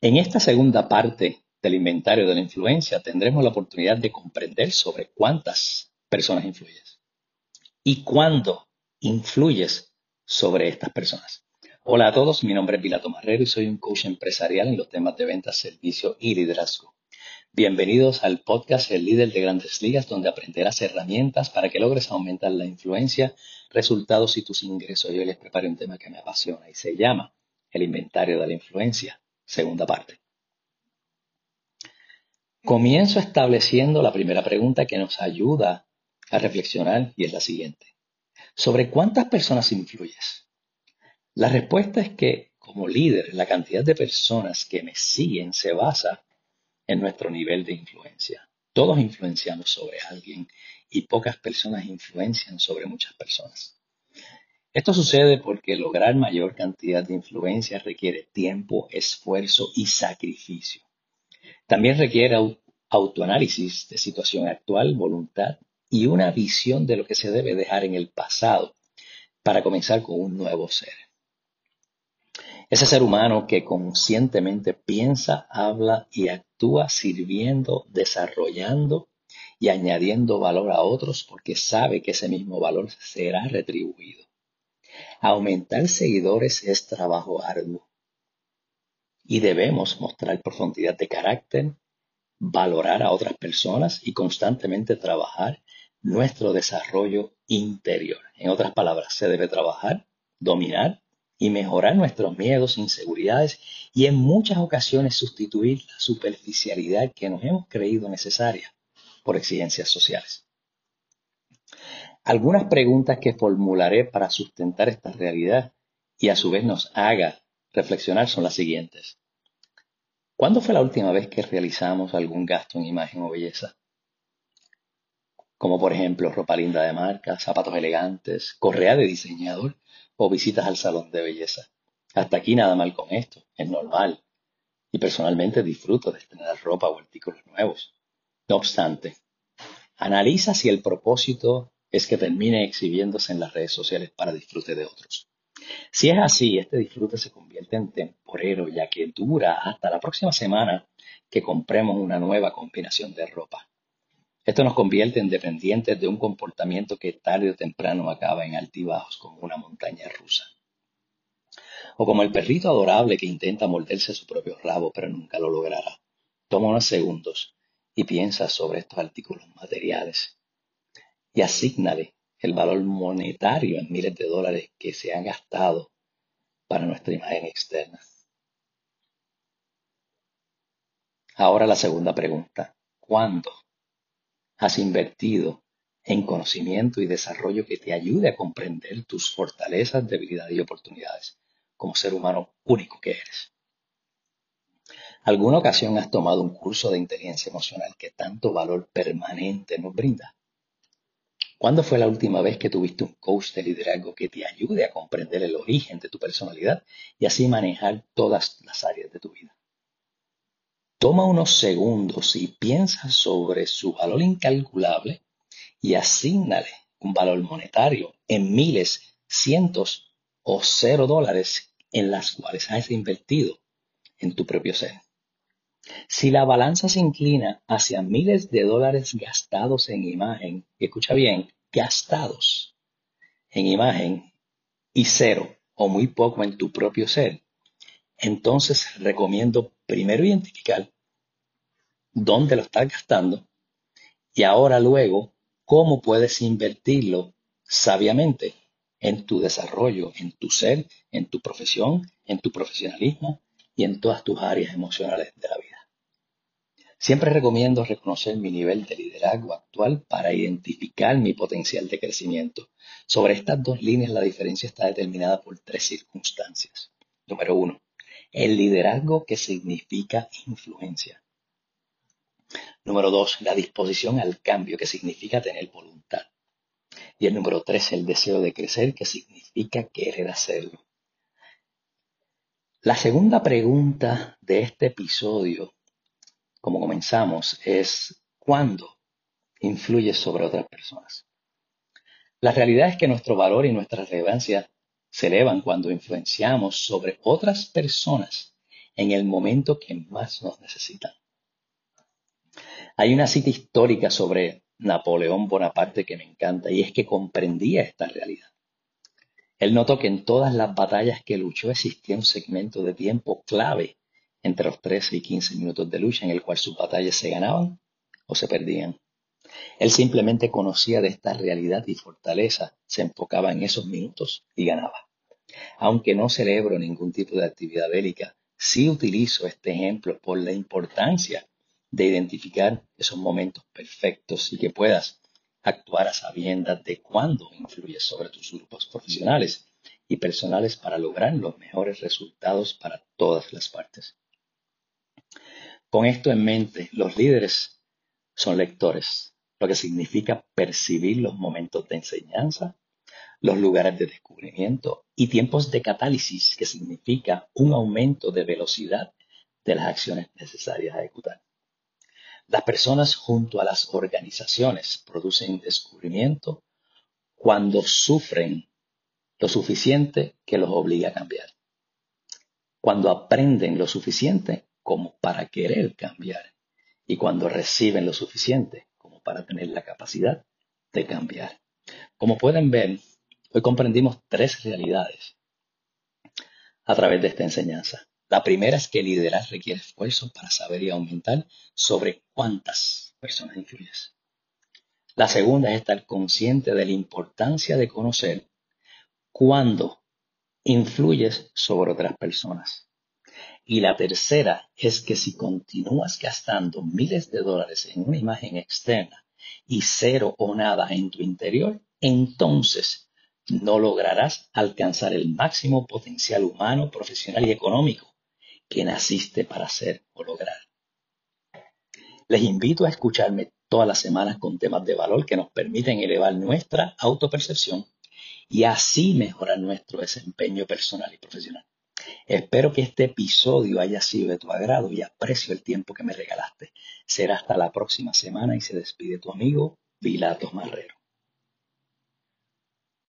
En esta segunda parte del inventario de la influencia tendremos la oportunidad de comprender sobre cuántas personas influyes y cuándo influyes sobre estas personas. Hola a todos, mi nombre es Pilato Marrero y soy un coach empresarial en los temas de ventas, servicio y liderazgo. Bienvenidos al podcast El líder de grandes ligas, donde aprenderás herramientas para que logres aumentar la influencia, resultados y tus ingresos. Yo les preparé un tema que me apasiona y se llama el inventario de la influencia, segunda parte. Comienzo estableciendo la primera pregunta que nos ayuda a reflexionar y es la siguiente. ¿Sobre cuántas personas influyes? La respuesta es que como líder, la cantidad de personas que me siguen se basa en nuestro nivel de influencia. Todos influenciamos sobre alguien y pocas personas influencian sobre muchas personas. Esto sucede porque lograr mayor cantidad de influencia requiere tiempo, esfuerzo y sacrificio. También requiere autoanálisis de situación actual, voluntad y una visión de lo que se debe dejar en el pasado para comenzar con un nuevo ser. Ese ser humano que conscientemente piensa, habla y actúa sirviendo, desarrollando y añadiendo valor a otros porque sabe que ese mismo valor será retribuido. Aumentar seguidores es trabajo arduo y debemos mostrar profundidad de carácter, valorar a otras personas y constantemente trabajar nuestro desarrollo interior. En otras palabras, se debe trabajar, dominar y mejorar nuestros miedos, inseguridades y en muchas ocasiones sustituir la superficialidad que nos hemos creído necesaria por exigencias sociales. Algunas preguntas que formularé para sustentar esta realidad y a su vez nos haga reflexionar son las siguientes. ¿Cuándo fue la última vez que realizamos algún gasto en imagen o belleza? Como por ejemplo ropa linda de marca, zapatos elegantes, correa de diseñador o visitas al salón de belleza. Hasta aquí nada mal con esto, es normal. Y personalmente disfruto de tener ropa o artículos nuevos. No obstante, analiza si el propósito es que termine exhibiéndose en las redes sociales para disfrute de otros. Si es así, este disfrute se convierte en temporero ya que dura hasta la próxima semana que compremos una nueva combinación de ropa. Esto nos convierte en dependientes de un comportamiento que tarde o temprano acaba en altibajos como una montaña rusa. O como el perrito adorable que intenta morderse su propio rabo pero nunca lo logrará. Toma unos segundos y piensa sobre estos artículos materiales y asígnale el valor monetario en miles de dólares que se han gastado para nuestra imagen externa. Ahora la segunda pregunta. ¿Cuándo has invertido en conocimiento y desarrollo que te ayude a comprender tus fortalezas, debilidades y oportunidades como ser humano único que eres? ¿Alguna ocasión has tomado un curso de inteligencia emocional que tanto valor permanente nos brinda? ¿Cuándo fue la última vez que tuviste un coach de liderazgo que te ayude a comprender el origen de tu personalidad y así manejar todas las áreas de tu vida? Toma unos segundos y piensa sobre su valor incalculable y asígnale un valor monetario en miles, cientos o cero dólares en las cuales has invertido en tu propio ser. Si la balanza se inclina hacia miles de dólares gastados en imagen, escucha bien, gastados en imagen y cero o muy poco en tu propio ser, entonces recomiendo primero identificar dónde lo estás gastando y ahora luego cómo puedes invertirlo sabiamente en tu desarrollo, en tu ser, en tu profesión, en tu profesionalismo y en todas tus áreas emocionales de la vida. Siempre recomiendo reconocer mi nivel de liderazgo actual para identificar mi potencial de crecimiento. Sobre estas dos líneas la diferencia está determinada por tres circunstancias. Número uno, el liderazgo que significa influencia. Número dos, la disposición al cambio que significa tener voluntad. Y el número tres, el deseo de crecer que significa querer hacerlo. La segunda pregunta de este episodio como comenzamos, es cuándo influye sobre otras personas. La realidad es que nuestro valor y nuestra relevancia se elevan cuando influenciamos sobre otras personas en el momento que más nos necesitan. Hay una cita histórica sobre Napoleón Bonaparte que me encanta y es que comprendía esta realidad. Él notó que en todas las batallas que luchó existía un segmento de tiempo clave entre los 13 y 15 minutos de lucha en el cual sus batallas se ganaban o se perdían. Él simplemente conocía de esta realidad y fortaleza, se enfocaba en esos minutos y ganaba. Aunque no celebro ningún tipo de actividad bélica, sí utilizo este ejemplo por la importancia de identificar esos momentos perfectos y que puedas actuar a sabiendas de cuándo influyes sobre tus grupos profesionales y personales para lograr los mejores resultados para todas las partes. Con esto en mente, los líderes son lectores, lo que significa percibir los momentos de enseñanza, los lugares de descubrimiento y tiempos de catálisis, que significa un aumento de velocidad de las acciones necesarias a ejecutar. Las personas junto a las organizaciones producen descubrimiento cuando sufren lo suficiente que los obliga a cambiar. Cuando aprenden lo suficiente como para querer cambiar. Y cuando reciben lo suficiente como para tener la capacidad de cambiar. Como pueden ver, hoy comprendimos tres realidades a través de esta enseñanza. La primera es que liderar requiere esfuerzo para saber y aumentar sobre cuántas personas influyes. La segunda es estar consciente de la importancia de conocer cuándo influyes sobre otras personas. Y la tercera es que si continúas gastando miles de dólares en una imagen externa y cero o nada en tu interior, entonces no lograrás alcanzar el máximo potencial humano, profesional y económico que naciste para hacer o lograr. Les invito a escucharme todas las semanas con temas de valor que nos permiten elevar nuestra autopercepción y así mejorar nuestro desempeño personal y profesional. Espero que este episodio haya sido de tu agrado y aprecio el tiempo que me regalaste. Será hasta la próxima semana y se despide tu amigo Vilato Marrero.